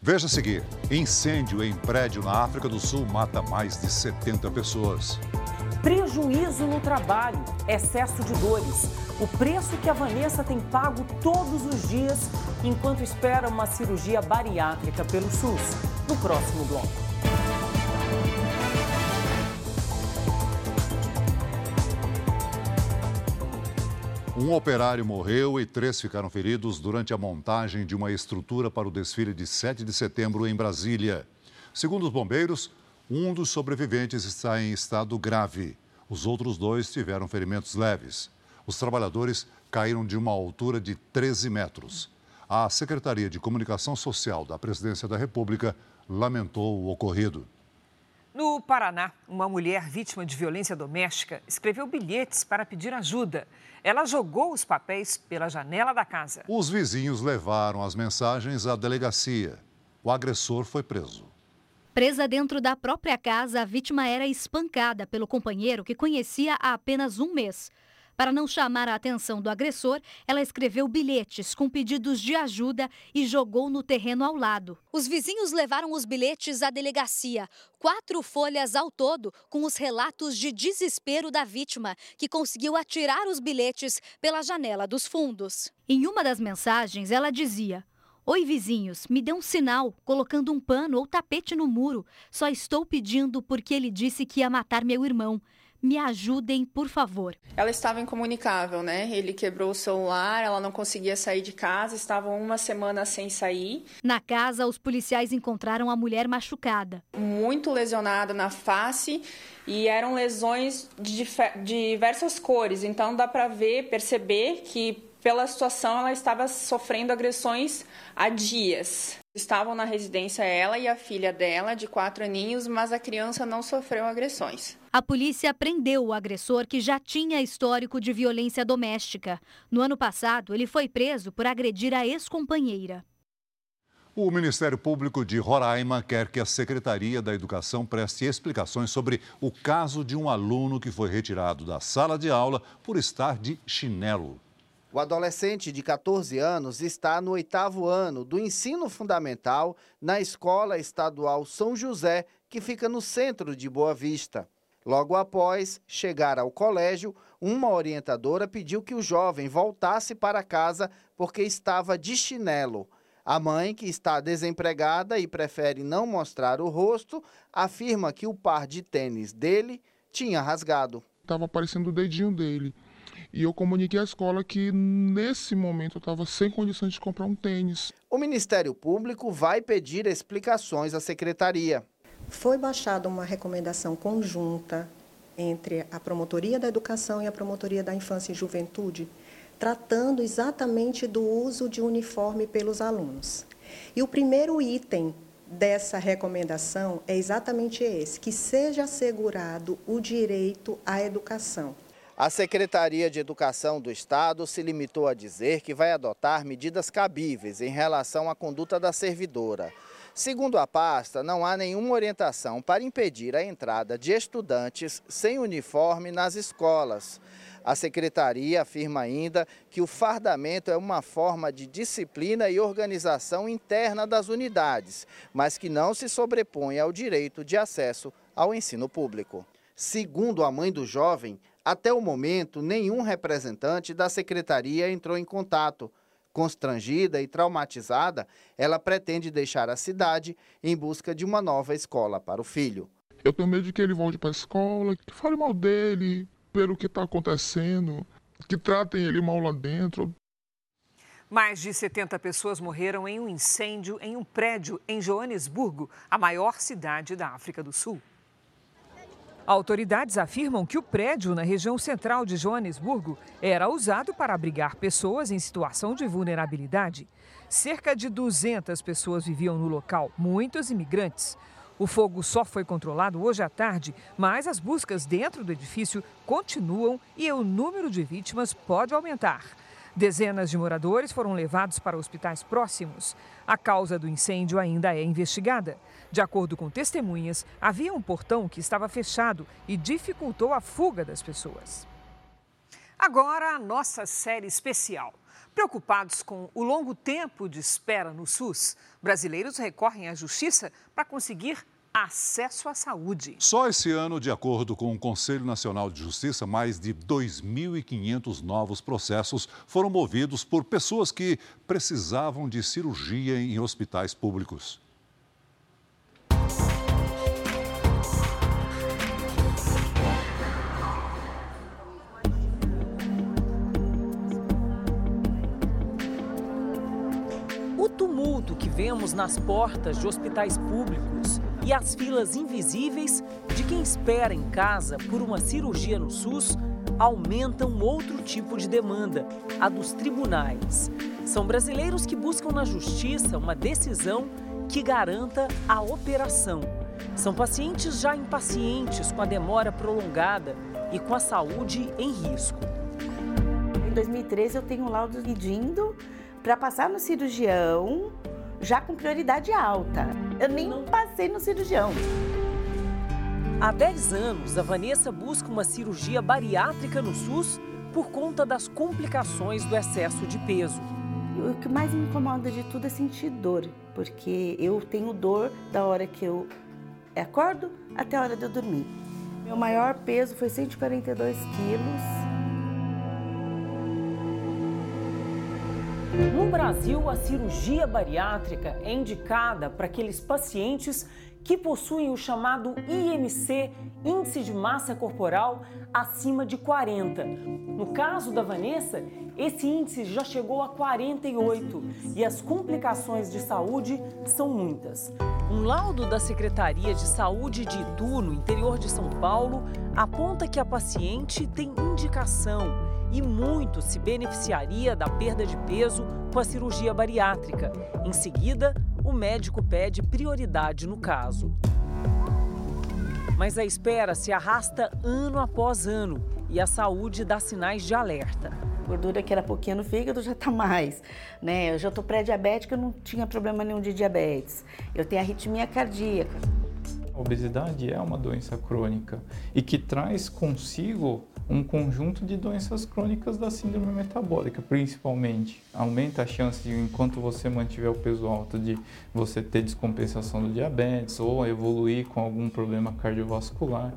Veja a seguir: incêndio em prédio na África do Sul mata mais de 70 pessoas. Prejuízo no trabalho, excesso de dores. O preço que a Vanessa tem pago todos os dias enquanto espera uma cirurgia bariátrica pelo SUS. No próximo bloco. Um operário morreu e três ficaram feridos durante a montagem de uma estrutura para o desfile de 7 de setembro em Brasília. Segundo os bombeiros, um dos sobreviventes está em estado grave. Os outros dois tiveram ferimentos leves. Os trabalhadores caíram de uma altura de 13 metros. A Secretaria de Comunicação Social da Presidência da República lamentou o ocorrido. No Paraná, uma mulher vítima de violência doméstica escreveu bilhetes para pedir ajuda. Ela jogou os papéis pela janela da casa. Os vizinhos levaram as mensagens à delegacia. O agressor foi preso. Presa dentro da própria casa, a vítima era espancada pelo companheiro que conhecia há apenas um mês. Para não chamar a atenção do agressor, ela escreveu bilhetes com pedidos de ajuda e jogou no terreno ao lado. Os vizinhos levaram os bilhetes à delegacia, quatro folhas ao todo, com os relatos de desespero da vítima, que conseguiu atirar os bilhetes pela janela dos fundos. Em uma das mensagens, ela dizia: Oi, vizinhos, me dê um sinal, colocando um pano ou tapete no muro. Só estou pedindo porque ele disse que ia matar meu irmão. Me ajudem, por favor. Ela estava incomunicável, né? Ele quebrou o celular, ela não conseguia sair de casa, estavam uma semana sem sair. Na casa, os policiais encontraram a mulher machucada. Muito lesionada na face e eram lesões de diversas cores. Então dá para ver, perceber que pela situação ela estava sofrendo agressões há dias. Estavam na residência ela e a filha dela, de quatro aninhos, mas a criança não sofreu agressões. A polícia prendeu o agressor que já tinha histórico de violência doméstica. No ano passado, ele foi preso por agredir a ex-companheira. O Ministério Público de Roraima quer que a Secretaria da Educação preste explicações sobre o caso de um aluno que foi retirado da sala de aula por estar de chinelo. O adolescente de 14 anos está no oitavo ano do ensino fundamental na Escola Estadual São José, que fica no centro de Boa Vista. Logo após chegar ao colégio, uma orientadora pediu que o jovem voltasse para casa porque estava de chinelo. A mãe, que está desempregada e prefere não mostrar o rosto, afirma que o par de tênis dele tinha rasgado. Estava aparecendo o dedinho dele. E eu comuniquei à escola que nesse momento eu estava sem condições de comprar um tênis. O Ministério Público vai pedir explicações à secretaria. Foi baixada uma recomendação conjunta entre a Promotoria da Educação e a Promotoria da Infância e Juventude, tratando exatamente do uso de uniforme pelos alunos. E o primeiro item dessa recomendação é exatamente esse: que seja assegurado o direito à educação. A Secretaria de Educação do Estado se limitou a dizer que vai adotar medidas cabíveis em relação à conduta da servidora. Segundo a pasta, não há nenhuma orientação para impedir a entrada de estudantes sem uniforme nas escolas. A secretaria afirma ainda que o fardamento é uma forma de disciplina e organização interna das unidades, mas que não se sobrepõe ao direito de acesso ao ensino público. Segundo a mãe do jovem, até o momento, nenhum representante da secretaria entrou em contato. Constrangida e traumatizada, ela pretende deixar a cidade em busca de uma nova escola para o filho. Eu tenho medo de que ele volte para a escola, que fale mal dele, pelo que está acontecendo, que tratem ele mal lá dentro. Mais de 70 pessoas morreram em um incêndio em um prédio em Joanesburgo, a maior cidade da África do Sul. Autoridades afirmam que o prédio na região central de Joanesburgo era usado para abrigar pessoas em situação de vulnerabilidade. Cerca de 200 pessoas viviam no local, muitos imigrantes. O fogo só foi controlado hoje à tarde, mas as buscas dentro do edifício continuam e o número de vítimas pode aumentar. Dezenas de moradores foram levados para hospitais próximos. A causa do incêndio ainda é investigada. De acordo com testemunhas, havia um portão que estava fechado e dificultou a fuga das pessoas. Agora, a nossa série especial. Preocupados com o longo tempo de espera no SUS, brasileiros recorrem à justiça para conseguir acesso à saúde. Só esse ano, de acordo com o Conselho Nacional de Justiça, mais de 2.500 novos processos foram movidos por pessoas que precisavam de cirurgia em hospitais públicos. O tumulto que vemos nas portas de hospitais públicos e as filas invisíveis de quem espera em casa por uma cirurgia no SUS aumentam outro tipo de demanda, a dos tribunais. São brasileiros que buscam na justiça uma decisão que garanta a operação. São pacientes já impacientes com a demora prolongada e com a saúde em risco. Em 2013 eu tenho um laudo pedindo para passar no cirurgião já com prioridade alta. Eu nem passei no cirurgião. Há 10 anos, a Vanessa busca uma cirurgia bariátrica no SUS por conta das complicações do excesso de peso. O que mais me incomoda de tudo é sentir dor, porque eu tenho dor da hora que eu acordo até a hora de eu dormir. Meu maior peso foi 142 quilos. No Brasil, a cirurgia bariátrica é indicada para aqueles pacientes que possuem o chamado IMC, Índice de Massa Corporal, acima de 40. No caso da Vanessa, esse índice já chegou a 48 e as complicações de saúde são muitas. Um laudo da Secretaria de Saúde de Itu, no interior de São Paulo, aponta que a paciente tem indicação e muito se beneficiaria da perda de peso com a cirurgia bariátrica. Em seguida, o médico pede prioridade no caso. Mas a espera se arrasta ano após ano e a saúde dá sinais de alerta. A gordura que era pouquinha no fígado já está mais, né? Eu já estou pré-diabética, eu não tinha problema nenhum de diabetes. Eu tenho arritmia cardíaca. A obesidade é uma doença crônica e que traz consigo um conjunto de doenças crônicas da síndrome metabólica, principalmente. Aumenta a chance de, enquanto você mantiver o peso alto, de você ter descompensação do diabetes ou evoluir com algum problema cardiovascular.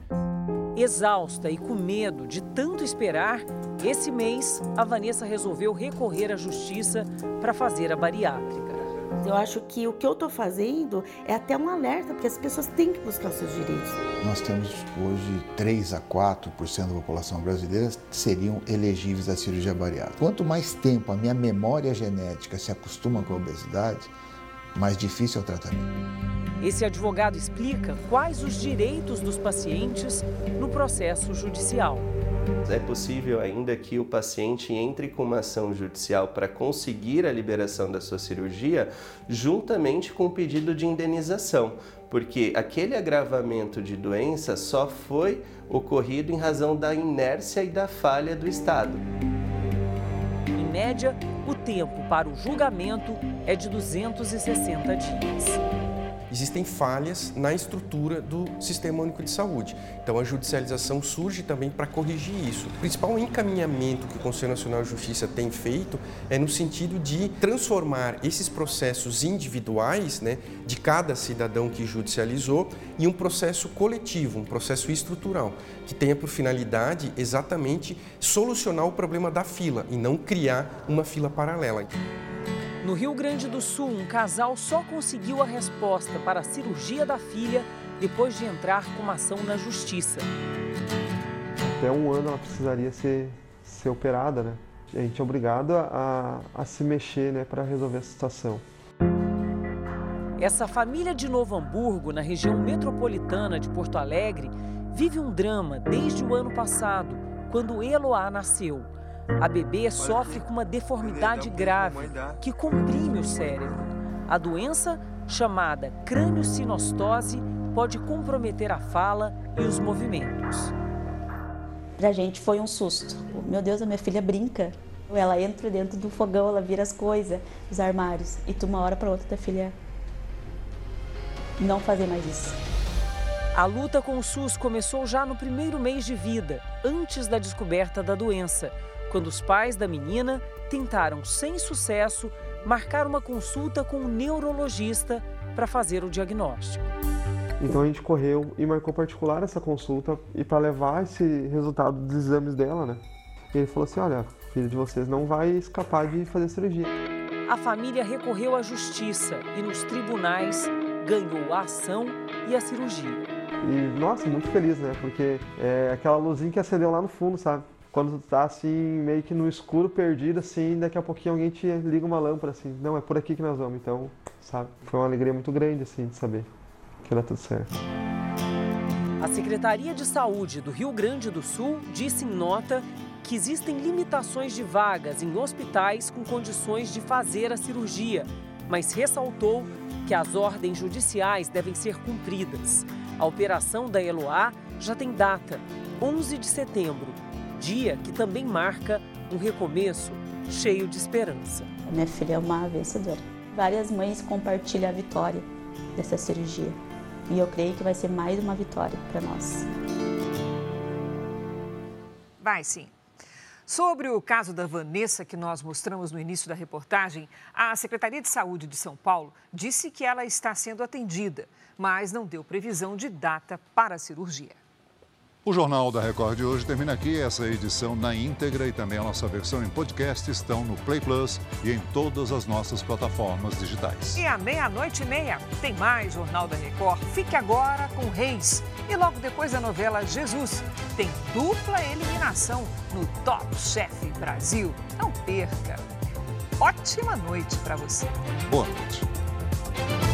Exausta e com medo de tanto esperar, esse mês a Vanessa resolveu recorrer à justiça para fazer a bariátrica. Eu acho que o que eu estou fazendo é até um alerta, porque as pessoas têm que buscar os seus direitos. Nós temos hoje 3 a 4% da população brasileira seriam elegíveis à cirurgia bariátrica. Quanto mais tempo a minha memória genética se acostuma com a obesidade, mais difícil é o tratamento. Esse advogado explica quais os direitos dos pacientes no processo judicial. É possível ainda que o paciente entre com uma ação judicial para conseguir a liberação da sua cirurgia, juntamente com o pedido de indenização, porque aquele agravamento de doença só foi ocorrido em razão da inércia e da falha do Estado. Em média, o tempo para o julgamento é de 260 dias existem falhas na estrutura do Sistema Único de Saúde. Então a judicialização surge também para corrigir isso. O principal encaminhamento que o Conselho Nacional de Justiça tem feito é no sentido de transformar esses processos individuais né, de cada cidadão que judicializou em um processo coletivo, um processo estrutural, que tenha por finalidade exatamente solucionar o problema da fila e não criar uma fila paralela. No Rio Grande do Sul, um casal só conseguiu a resposta para a cirurgia da filha depois de entrar com uma ação na justiça. Até um ano ela precisaria ser, ser operada, né? A gente é obrigado a, a se mexer né, para resolver a situação. Essa família de Novo Hamburgo, na região metropolitana de Porto Alegre, vive um drama desde o ano passado, quando Eloá nasceu. A bebê sofre com uma deformidade grave que comprime o cérebro. A doença, chamada crâniosinostose, pode comprometer a fala e os movimentos. Para a gente foi um susto. Meu Deus, a minha filha brinca. Ela entra dentro do fogão, ela vira as coisas, os armários. E tu, uma hora para outra, tua filha não fazer mais isso. A luta com o SUS começou já no primeiro mês de vida, antes da descoberta da doença quando os pais da menina tentaram, sem sucesso, marcar uma consulta com um neurologista para fazer o diagnóstico. Então a gente correu e marcou particular essa consulta e para levar esse resultado dos exames dela, né? E ele falou assim: olha, filho de vocês não vai escapar de fazer cirurgia. A família recorreu à justiça e nos tribunais ganhou a ação e a cirurgia. E nossa, muito feliz, né? Porque é aquela luzinha que acendeu lá no fundo, sabe? Quando tu tá assim, meio que no escuro, perdido, assim, daqui a pouquinho alguém te liga uma lâmpada, assim, não, é por aqui que nós vamos. Então, sabe, foi uma alegria muito grande, assim, de saber que era tudo certo. A Secretaria de Saúde do Rio Grande do Sul disse em nota que existem limitações de vagas em hospitais com condições de fazer a cirurgia, mas ressaltou que as ordens judiciais devem ser cumpridas. A operação da Eloá já tem data, 11 de setembro, dia que também marca um recomeço cheio de esperança. A minha filha é uma vencedora. Várias mães compartilham a vitória dessa cirurgia e eu creio que vai ser mais uma vitória para nós. Vai sim. Sobre o caso da Vanessa, que nós mostramos no início da reportagem, a Secretaria de Saúde de São Paulo disse que ela está sendo atendida, mas não deu previsão de data para a cirurgia. O Jornal da Record de hoje termina aqui. Essa edição na íntegra e também a nossa versão em podcast estão no Play Plus e em todas as nossas plataformas digitais. E à meia-noite e meia tem mais Jornal da Record. Fique agora com Reis. E logo depois da novela Jesus, tem dupla eliminação no Top Chef Brasil. Não perca. Ótima noite para você. Boa noite.